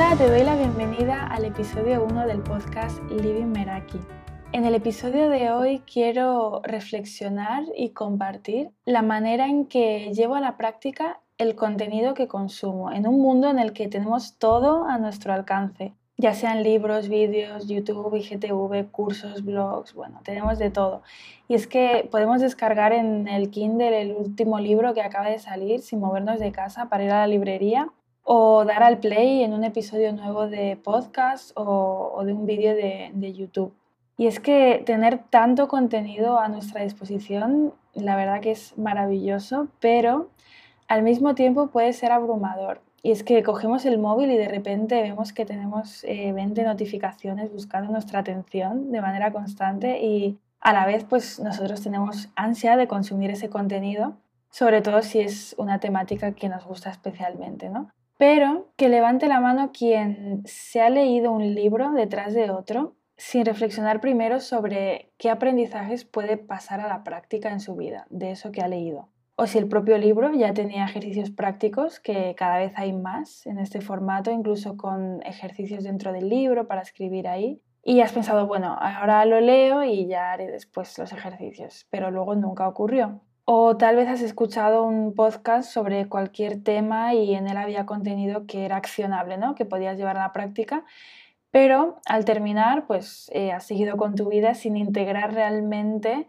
Hola, te doy la bienvenida al episodio 1 del podcast Living Meraki. En el episodio de hoy quiero reflexionar y compartir la manera en que llevo a la práctica el contenido que consumo en un mundo en el que tenemos todo a nuestro alcance, ya sean libros, vídeos, YouTube, IGTV, cursos, blogs, bueno, tenemos de todo. Y es que podemos descargar en el Kindle el último libro que acaba de salir sin movernos de casa para ir a la librería o dar al play en un episodio nuevo de podcast o, de un vídeo de, de YouTube. Y es que tener tanto contenido a nuestra disposición, la verdad que es maravilloso, pero al mismo tiempo puede ser abrumador. Y es que cogemos el móvil y de repente vemos que tenemos 20 eh, notificaciones buscando nuestra atención de manera constante y a la vez pues nosotros tenemos ansia de consumir ese contenido, sobre todo si es una temática que nos gusta especialmente, ¿no? Pero que levante la mano quien se ha leído un libro detrás de otro sin reflexionar primero sobre qué aprendizajes puede pasar a la práctica en su vida de eso que ha leído. O si el propio libro ya tenía ejercicios prácticos, que cada vez hay más en este formato, incluso con ejercicios dentro del libro para escribir ahí. Y has pensado, bueno, ahora lo leo y ya haré después los ejercicios, pero luego nunca ocurrió. O tal vez has escuchado un podcast sobre cualquier tema y en él había contenido que era accionable, ¿no? que podías llevar a la práctica, pero al terminar pues eh, has seguido con tu vida sin integrar realmente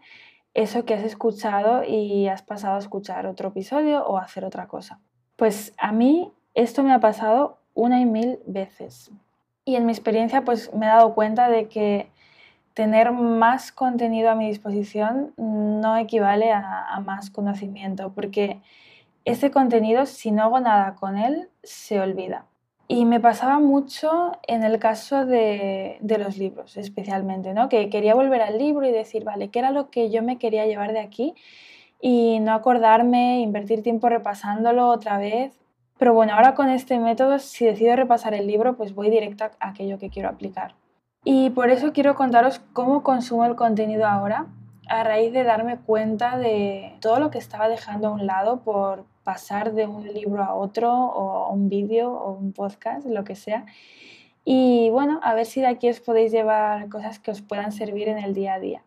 eso que has escuchado y has pasado a escuchar otro episodio o hacer otra cosa. Pues a mí esto me ha pasado una y mil veces. Y en mi experiencia pues me he dado cuenta de que tener más contenido a mi disposición no equivale a, más conocimiento, porque ese contenido, si no hago nada con él, se olvida. Y me pasaba mucho en el caso de, de, los libros, especialmente, ¿no? que quería volver al libro y decir, vale, ¿qué era lo que yo me quería llevar de aquí? Y no acordarme, invertir tiempo repasándolo otra vez. Pero bueno, ahora con este método, si decido repasar el libro, pues voy directo a aquello que quiero aplicar. Y por eso quiero contaros cómo consumo el contenido ahora, a raíz de darme cuenta de todo lo que estaba dejando a un lado por pasar de un libro a otro, o un vídeo, o un podcast, lo que sea. Y bueno, a ver si de aquí os podéis llevar cosas que os puedan servir en el día a día.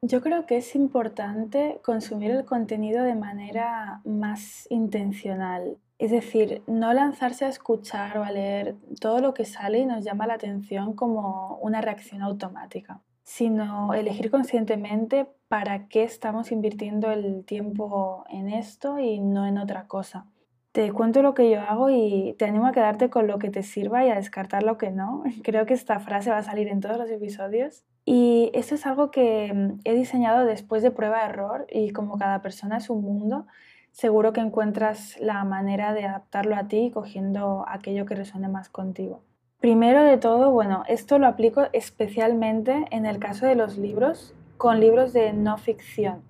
Yo creo que es importante consumir el contenido de manera más intencional. Es decir, no lanzarse a escuchar o a leer todo lo que sale y nos llama la atención como una reacción automática, sino elegir conscientemente para qué estamos invirtiendo el tiempo en esto y no en otra cosa. Te cuento lo que yo hago y te animo a quedarte con lo que te sirva y a descartar lo que no. Creo que esta frase va a salir en todos los episodios. Y esto es algo que mm, he diseñado después de prueba-error y como cada persona es un mundo, seguro que encuentras la manera de adaptarlo a ti cogiendo aquello que resuene más contigo. Primero de todo, bueno, esto lo aplico especialmente en el caso de los libros, con libros de no ficción.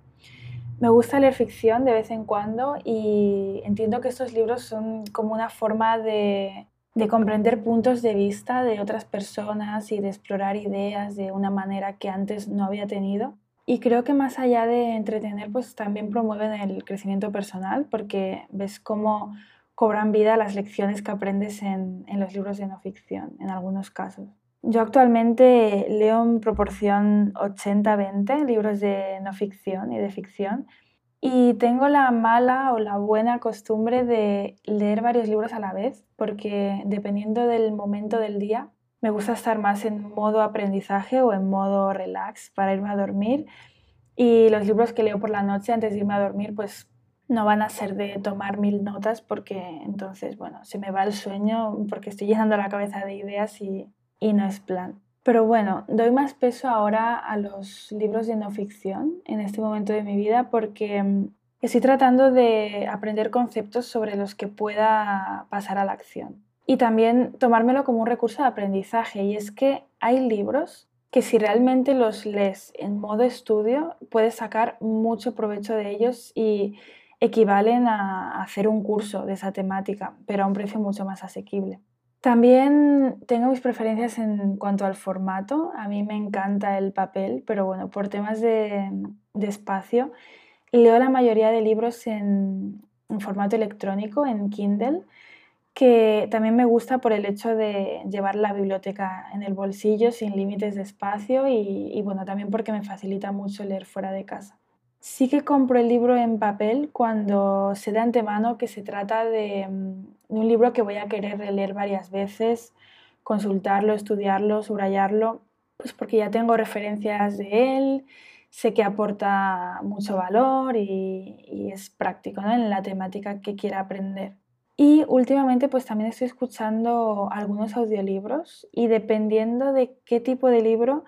Me gusta leer ficción de vez en cuando y entiendo que estos libros son como una forma de, de comprender puntos de vista de otras personas y de explorar ideas de una manera que antes no había tenido. Y creo que más allá de entretener, pues también promueven el crecimiento personal porque ves cómo cobran vida las lecciones que aprendes en, en los libros de no ficción, en algunos casos. Yo actualmente leo en proporción 80-20 libros de no ficción y de ficción y tengo la mala o la buena costumbre de leer varios libros a la vez porque dependiendo del momento del día me gusta estar más en modo aprendizaje o en modo relax para irme a dormir. Y los libros que leo por la noche antes de irme a dormir, pues no van a ser de tomar mil notas porque entonces, bueno, se me va el sueño porque estoy llenando la cabeza de ideas y, y no es plan. Pero bueno, doy más peso ahora a los libros de no ficción en este momento de mi vida porque mm, estoy tratando de aprender conceptos sobre los que pueda pasar a la acción y también tomármelo como un recurso de aprendizaje. Y es que hay libros que si realmente los lees en modo estudio, puedes sacar mucho provecho de ellos y equivalen a hacer un curso de esa temática, pero a un precio mucho más asequible. También tengo mis preferencias en cuanto al formato. A mí me encanta el papel, pero bueno, por temas de, espacio, leo la mayoría de libros en, formato electrónico, en Kindle que también me gusta por el hecho de llevar la biblioteca en el bolsillo sin límites de espacio y, bueno, también porque me facilita mucho leer fuera de casa. Sí que compro el libro en papel cuando sé de antemano que se trata de, mm, un libro que voy a querer leer varias veces, consultarlo, estudiarlo, subrayarlo, pues porque ya tengo referencias de él, sé que aporta mucho valor y, es práctico en la temática que quiera aprender. Y últimamente pues también estoy escuchando algunos audiolibros y dependiendo de qué tipo de libro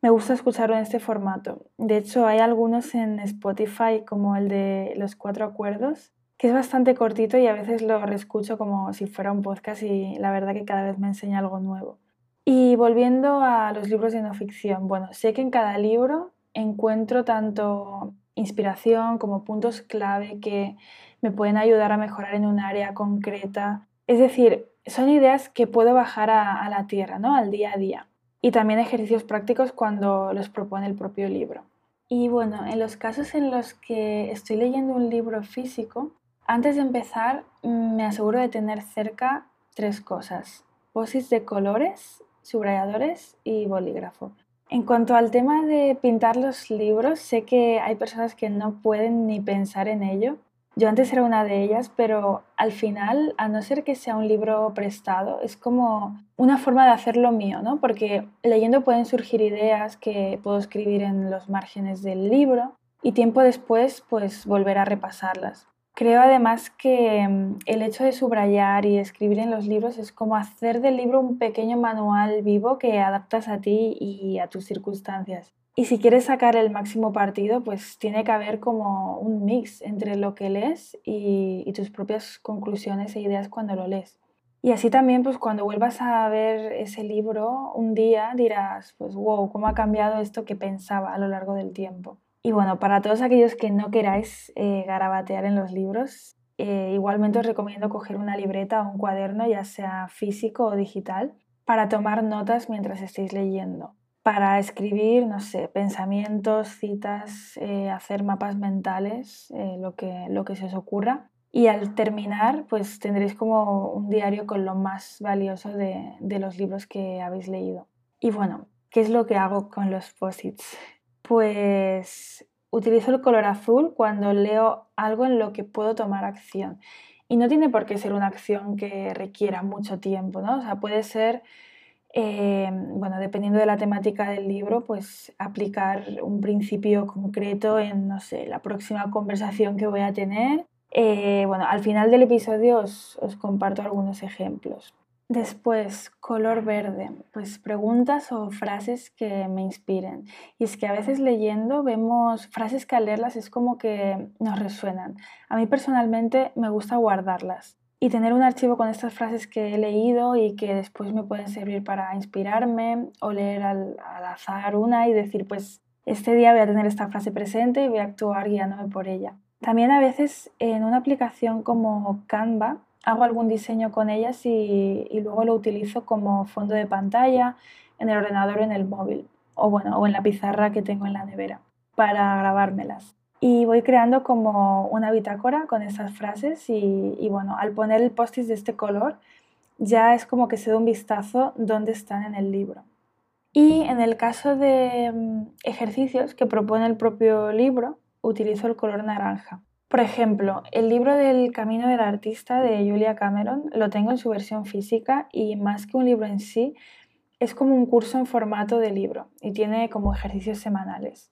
me gusta escucharlo en este formato. De hecho hay algunos en Spotify como el de Los Cuatro Acuerdos, que es bastante cortito y a veces lo reescucho como si fuera un podcast y la verdad que cada vez me enseña algo nuevo. Y volviendo a los libros de no ficción, bueno, sé que en cada libro encuentro tanto inspiración como puntos clave que me pueden ayudar a mejorar en un área concreta. Es decir, son ideas que puedo bajar a, la tierra, ¿no? al día a día. Y también ejercicios prácticos cuando los propone el propio libro. Y bueno, en los casos en los que estoy leyendo un libro físico, antes de empezar me aseguro de tener cerca tres cosas. Posis de colores, subrayadores y bolígrafo. En cuanto al tema de pintar los libros, sé que hay personas que no pueden ni pensar en ello. Yo antes era una de ellas, pero al final, a no ser que sea un libro prestado, es como una forma de hacerlo mío, ¿no? Porque leyendo pueden surgir ideas que puedo escribir en los márgenes del libro y tiempo después, pues volver a repasarlas. Creo además que mm, el hecho de subrayar y escribir en los libros es como hacer del libro un pequeño manual vivo que adaptas a ti y a tus circunstancias. Y si quieres sacar el máximo partido, pues tiene que haber como un mix entre lo que lees y, tus propias conclusiones e ideas cuando lo lees. Y así también, pues cuando vuelvas a ver ese libro un día dirás, pues wow, cómo ha cambiado esto que pensaba a lo largo del tiempo. Y bueno, para todos aquellos que no queráis eh, garabatear en los libros, eh, igualmente os recomiendo coger una libreta o un cuaderno, ya sea físico o digital, para tomar notas mientras estéis leyendo. Para escribir, no sé, pensamientos, citas, eh, hacer mapas mentales, lo, que, lo que se os ocurra. Y al terminar, pues tendréis como un diario con lo más valioso de, de los libros que habéis leído. Y bueno, ¿qué es lo que hago con los posits? pues utilizo el color azul cuando leo algo en lo que puedo tomar acción. Y no tiene por qué ser una acción que requiera mucho tiempo, ¿no? O sea, puede ser, eh, bueno, dependiendo de la temática del libro, pues aplicar un principio concreto en, no sé, la próxima conversación que voy a tener. Eh, bueno, al final del episodio os comparto algunos ejemplos. Después, color verde, pues preguntas o frases que me inspiren. Y es que a veces leyendo vemos frases que al leerlas es como que nos resuenan. A mí personalmente me gusta guardarlas y tener un archivo con estas frases que he leído y que después me pueden servir para inspirarme o leer al, azar una y decir, pues este día voy a tener esta frase presente y voy a actuar guiándome por ella. También a veces en una aplicación como Canva hago algún diseño con ellas y, luego lo utilizo como fondo de pantalla en el ordenador o en el móvil o bueno o en la pizarra que tengo en la nevera para grabármelas y voy creando como una bitácora con esas frases y, bueno al poner el post de este color ya es como que se da un vistazo dónde están en el libro y en el caso de mm, ejercicios que propone el propio libro utilizo el color naranja por ejemplo, el libro del Camino del Artista de Julia Cameron lo tengo en su versión física y más que un libro en sí, es como un curso en formato de libro y tiene como ejercicios semanales.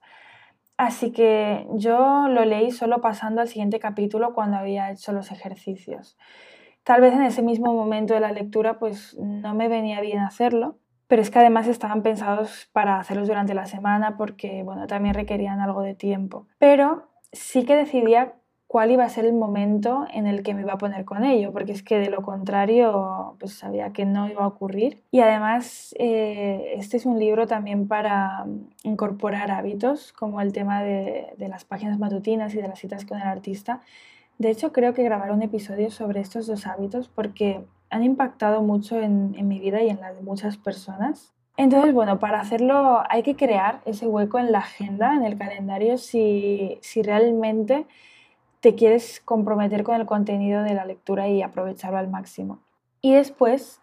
Así que yo lo leí solo pasando al siguiente capítulo cuando había hecho los ejercicios. Tal vez en ese mismo momento de la lectura pues no me venía bien hacerlo, pero es que además estaban pensados para hacerlos durante la semana porque bueno, también requerían algo de tiempo. Pero sí que decidía cuál iba a ser el momento en el que me iba a poner con ello, porque es que de lo contrario, pues sabía que no iba a ocurrir. Y además, eh, este es un libro también para incorporar hábitos, como el tema de, las páginas matutinas y de las citas con el artista. De hecho, creo que grabaré un episodio sobre estos dos hábitos porque han impactado mucho en, mi vida y en la de muchas personas. Entonces, bueno, para hacerlo hay que crear ese hueco en la agenda, en el calendario, si, si realmente te quieres comprometer con el contenido de la lectura y aprovecharlo al máximo. Y después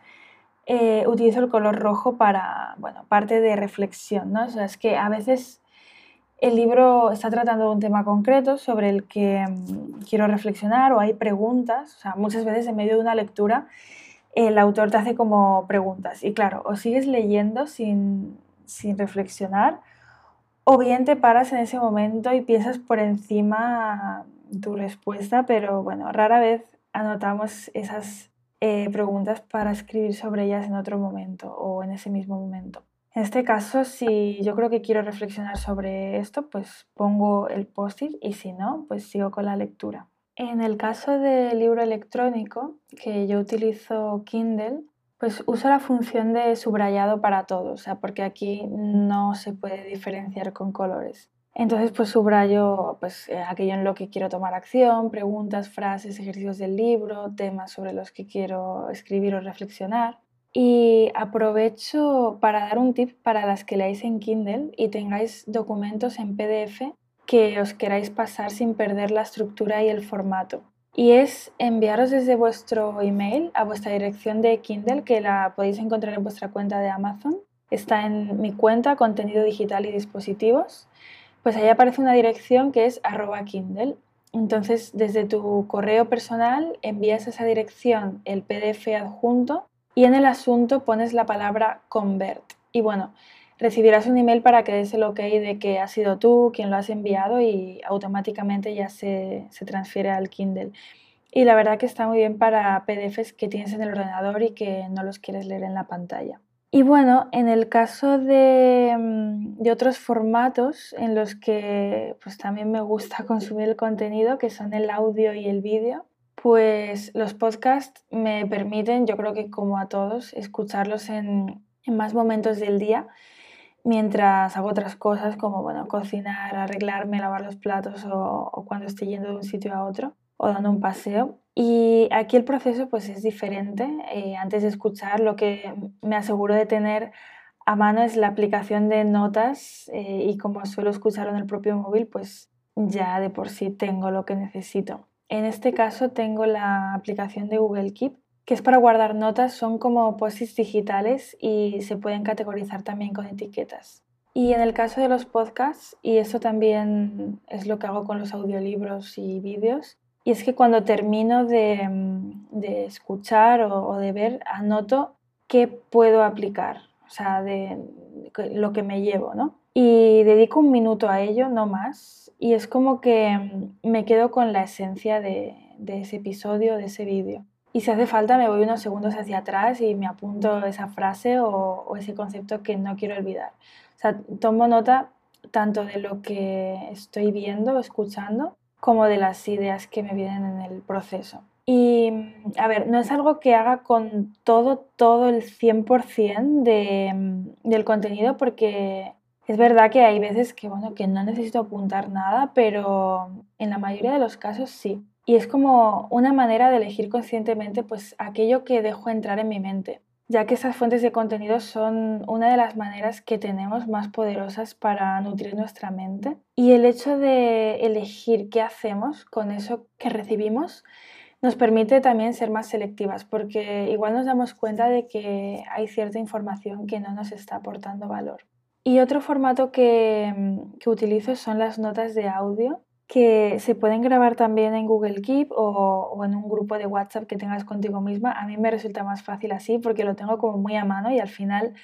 eh, utilizo el color rojo para, bueno, parte de reflexión, ¿no? O sea, es que a veces el libro está tratando un tema concreto sobre el que mm, quiero reflexionar o hay preguntas, o sea, muchas veces en medio de una lectura el autor te hace como preguntas y claro, o sigues leyendo sin, sin reflexionar o bien te paras en ese momento y piensas por encima tu respuesta, pero bueno, rara vez anotamos esas eh, preguntas para escribir sobre ellas en otro momento o en ese mismo momento. En este caso, si yo creo que quiero reflexionar sobre esto, pues pongo el post-it y si no, pues sigo con la lectura. En el caso del libro electrónico, que yo utilizo Kindle, pues uso la función de subrayado para todo, o sea, porque aquí no se puede diferenciar con colores. Entonces, pues subrayo pues, eh, aquello en lo que quiero tomar acción, preguntas, frases, ejercicios del libro, temas sobre los que quiero escribir o reflexionar. Y aprovecho para dar un tip para las que leáis en Kindle y tengáis documentos en PDF que os queráis pasar sin perder la estructura y el formato. Y es enviaros desde vuestro email a vuestra dirección de Kindle, que la podéis encontrar en vuestra cuenta de Amazon. Está en mi cuenta, contenido digital y dispositivos pues ahí aparece una dirección que es arroba Kindle. Entonces, desde tu correo personal envías a esa dirección el PDF adjunto y en el asunto pones la palabra convert. Y bueno, recibirás un email para que des el ok de que ha sido tú quien lo has enviado y automáticamente ya se, se transfiere al Kindle. Y la verdad que está muy bien para PDFs que tienes en el ordenador y que no los quieres leer en la pantalla. Y bueno, en el caso mm, de, otros formatos en los que pues también me gusta consumir el contenido, que son el audio y el vídeo, pues los podcasts me permiten, yo creo que como a todos, escucharlos en, más momentos del día mientras hago otras cosas como bueno, cocinar, arreglarme, lavar los platos o, o cuando estoy yendo de un sitio a otro o dando un paseo. Y aquí el proceso pues es diferente. Eh, antes de escuchar, lo que me aseguro de tener a mano es la aplicación de notas eh, y como suelo escuchar en el propio móvil, pues ya de por sí tengo lo que necesito. En este caso tengo la aplicación de Google Keep, que es para guardar notas, son como posits digitales y se pueden categorizar también con etiquetas. Y en el caso de los podcasts, y eso también es lo que hago con los audiolibros y vídeos, y es que cuando termino de, mm, escuchar o, de ver, anoto qué puedo aplicar, o sea, de lo que me llevo, ¿no? Y dedico un minuto a ello, no más, y es como que mm, me quedo con la esencia de, ese episodio, de ese vídeo. Y si hace falta me voy unos segundos hacia atrás y me apunto esa frase o, o ese concepto que no quiero olvidar. O sea, tomo nota tanto de lo que estoy viendo escuchando como de las ideas que me vienen en el proceso. Y, a ver, no es algo que haga con todo, todo el 100% de, del contenido porque es verdad que hay veces que, bueno, que no necesito apuntar nada, pero en la mayoría de los casos sí. Y es como una manera de elegir conscientemente pues aquello que dejo entrar en mi mente ya que esas fuentes de contenido son una de las maneras que tenemos más poderosas para nutrir nuestra mente. Y el hecho de elegir qué hacemos con eso que recibimos nos permite también ser más selectivas, porque igual nos damos cuenta de que hay cierta información que no nos está aportando valor. Y otro formato que, que utilizo son las notas de audio que se pueden grabar también en Google Keep o, en un grupo de WhatsApp que tengas contigo misma. A mí me resulta más fácil así porque lo tengo como muy a mano y al final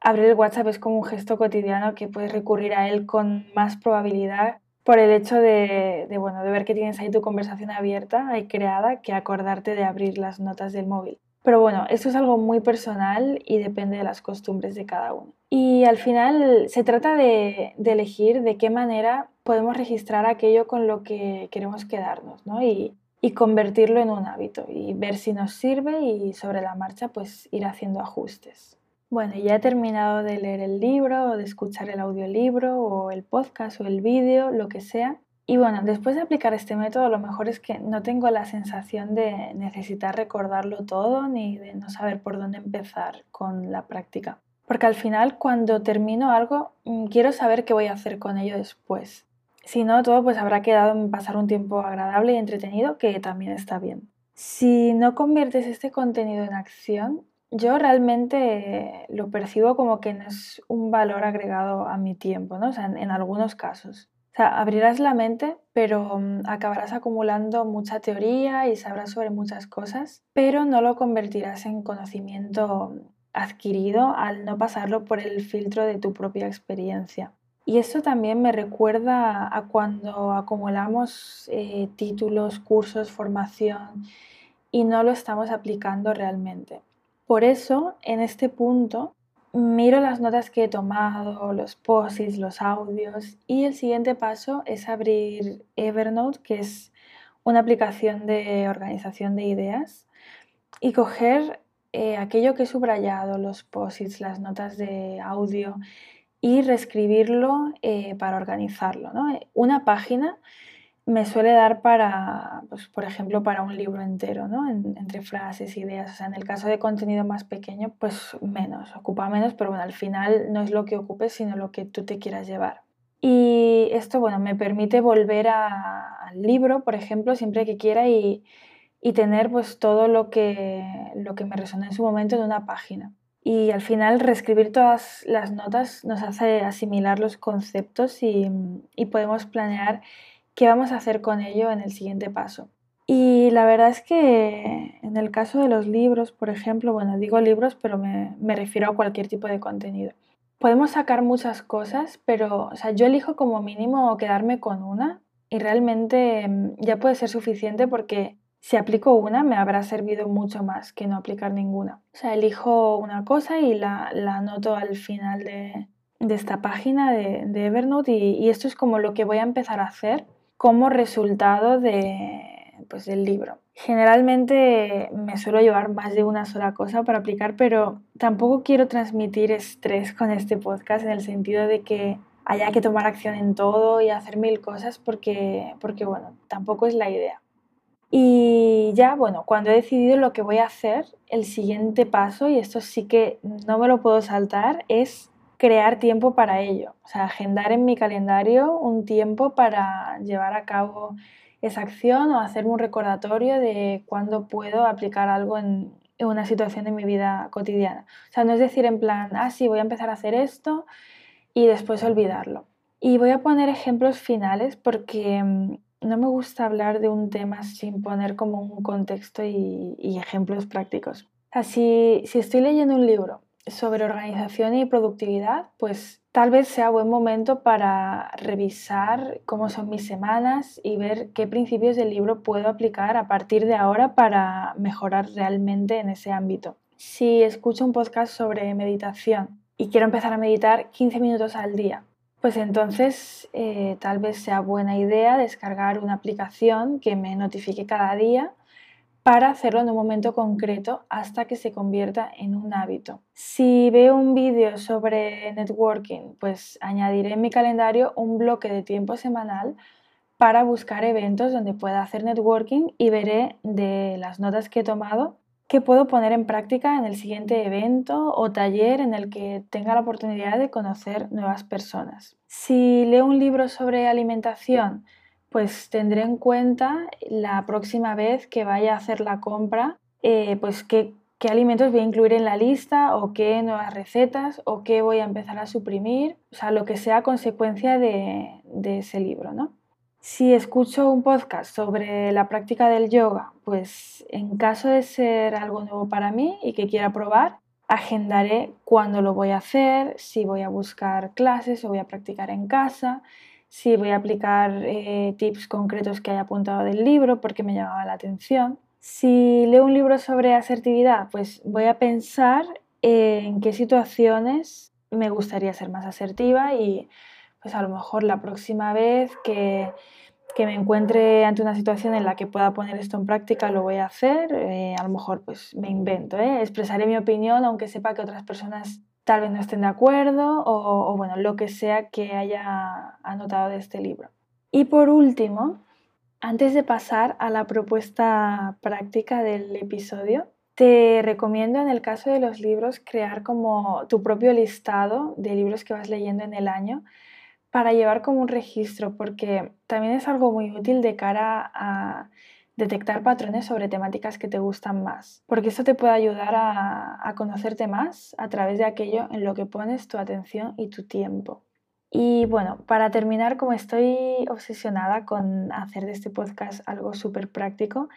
abrir el WhatsApp es como un gesto cotidiano que puedes recurrir a él con más probabilidad por el hecho de, bueno, de ver que tienes ahí tu conversación abierta y creada que acordarte de abrir las notas del móvil. Pero bueno, esto es algo muy personal y depende de las costumbres de cada uno. Y al final se trata de, elegir de qué manera podemos registrar aquello con lo que queremos quedarnos ¿no? y, y convertirlo en un hábito y ver si nos sirve y sobre la marcha pues ir haciendo ajustes. Bueno, ya he terminado de leer el libro o de escuchar el audiolibro o el podcast o el vídeo, lo que sea. Y bueno, después de aplicar este método, lo mejor es que no tengo la sensación de necesitar recordarlo todo ni de no saber por dónde empezar con la práctica. Porque al final, cuando termino algo, mm, quiero saber qué voy a hacer con ello después. Si no, todo pues habrá quedado en pasar un tiempo agradable y entretenido, que también está bien. Si no conviertes este contenido en acción, yo realmente lo percibo como que no es un valor agregado a mi tiempo, ¿no? O sea, en, algunos casos. O sea, abrirás la mente, pero mm, acabarás acumulando mucha teoría y sabrás sobre muchas cosas, pero no lo convertirás en conocimiento adquirido al no pasarlo por el filtro de tu propia experiencia. Y eso también me recuerda a cuando acumulamos eh, títulos, cursos, formación y no lo estamos aplicando realmente. Por eso, en este punto, miro las notas que he tomado, los posits, los audios y el siguiente paso es abrir Evernote, que es una aplicación de organización de ideas, y coger eh, aquello que he subrayado, los posits, las notas de audio y reescribirlo eh, para organizarlo. Una página me suele dar para, pues, por ejemplo, para un libro entero, ¿no? entre frases, ideas. O sea, en el caso de contenido más pequeño, pues menos, ocupa menos, pero bueno, al final no es lo que ocupes, sino lo que tú te quieras llevar. Y esto, bueno, me permite volver al libro, por ejemplo, siempre que quiera y, y tener pues todo lo que, lo que me resonó en su momento en una página y al final reescribir todas las notas nos hace asimilar los conceptos y, podemos planear qué vamos a hacer con ello en el siguiente paso. Y la verdad es que en el caso de los libros, por ejemplo, bueno, digo libros, pero me, me refiero a cualquier tipo de contenido. Podemos sacar muchas cosas, pero o sea, yo elijo como mínimo quedarme con una y realmente ya puede ser suficiente porque si aplico una, me habrá servido mucho más que no aplicar ninguna. O sea, elijo una cosa y la, anoto al final de, esta página de, Evernote y, esto es como lo que voy a empezar a hacer como resultado de, pues, del libro. Generalmente me suelo llevar más de una sola cosa para aplicar, pero tampoco quiero transmitir estrés con este podcast en el sentido de que haya que tomar acción en todo y hacer mil cosas porque, porque bueno, tampoco es la idea. Y ya, bueno, cuando he decidido lo que voy a hacer, el siguiente paso, y esto sí que no me lo puedo saltar, es crear tiempo para ello. O sea, agendar en mi calendario un tiempo para llevar a cabo esa acción o hacerme un recordatorio de cuándo puedo aplicar algo en, en una situación de mi vida cotidiana. O sea, no es decir en plan, ah, sí, voy a empezar a hacer esto y después olvidarlo. Y voy a poner ejemplos finales porque mm, no me gusta hablar de un tema sin poner como un contexto y, ejemplos prácticos. Así, si estoy leyendo un libro sobre organización y productividad, pues tal vez sea buen momento para revisar cómo son mis semanas y ver qué principios del libro puedo aplicar a partir de ahora para mejorar realmente en ese ámbito. Si escucho un podcast sobre meditación y quiero empezar a meditar 15 minutos al día, pues entonces eh, tal vez sea buena idea descargar una aplicación que me notifique cada día para hacerlo en un momento concreto hasta que se convierta en un hábito. Si veo un vídeo sobre networking, pues añadiré en mi calendario un bloque de tiempo semanal para buscar eventos donde pueda hacer networking y veré de las notas que he tomado que puedo poner en práctica en el siguiente evento o taller en el que tenga la oportunidad de conocer nuevas personas. Si leo un libro sobre alimentación, pues tendré en cuenta la próxima vez que vaya a hacer la compra, eh, pues qué, alimentos voy a incluir en la lista o qué nuevas recetas o qué voy a empezar a suprimir, o sea, lo que sea consecuencia de, de ese libro, ¿no? Si escucho un podcast sobre la práctica del yoga, pues en caso de ser algo nuevo para mí y que quiera probar, agendaré cuándo lo voy a hacer, si voy a buscar clases o voy a practicar en casa, si voy a aplicar eh, tips concretos que haya apuntado del libro porque me llamaba la atención. Si leo un libro sobre asertividad, pues voy a pensar en qué situaciones me gustaría ser más asertiva y pues a lo mejor la próxima vez que, me encuentre ante una situación en la que pueda poner esto en práctica lo voy a hacer. Eh, a lo mejor pues me invento, ¿eh? expresaré mi opinión aunque sepa que otras personas tal vez no estén de acuerdo o, o bueno, lo que sea que haya anotado de este libro. Y por último, antes de pasar a la propuesta práctica del episodio, te recomiendo en el caso de los libros crear como tu propio listado de libros que vas leyendo en el año para llevar como un registro, porque también es algo muy útil de cara a detectar patrones sobre temáticas que te gustan más, porque eso te puede ayudar a, a conocerte más a través de aquello en lo que pones tu atención y tu tiempo. Y bueno, para terminar, como estoy obsesionada con hacer de este podcast algo súper práctico,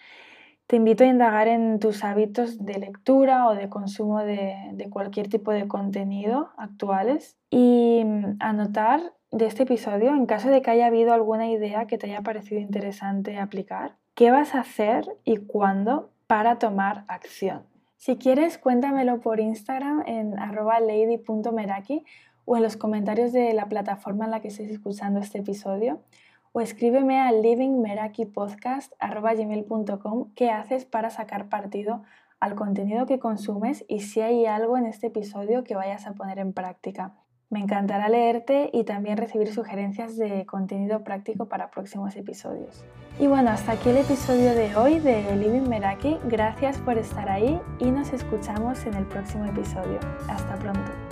te invito a indagar en tus hábitos de lectura o de consumo de, cualquier tipo de contenido actuales y mm, anotar de este episodio, en caso de que haya habido alguna idea que te haya parecido interesante aplicar, qué vas a hacer y cuándo para tomar acción. Si quieres, cuéntamelo por Instagram en lady.meraki o en los comentarios de la plataforma en la que estés escuchando este episodio o escríbeme a livingmerakipodcast.com qué haces para sacar partido al contenido que consumes y si hay algo en este episodio que vayas a poner en práctica. Me encantará leerte y también recibir sugerencias de contenido práctico para próximos episodios. Y bueno, hasta aquí el episodio de hoy de Living Meraki. Gracias por estar ahí y nos escuchamos en el próximo episodio. Hasta pronto.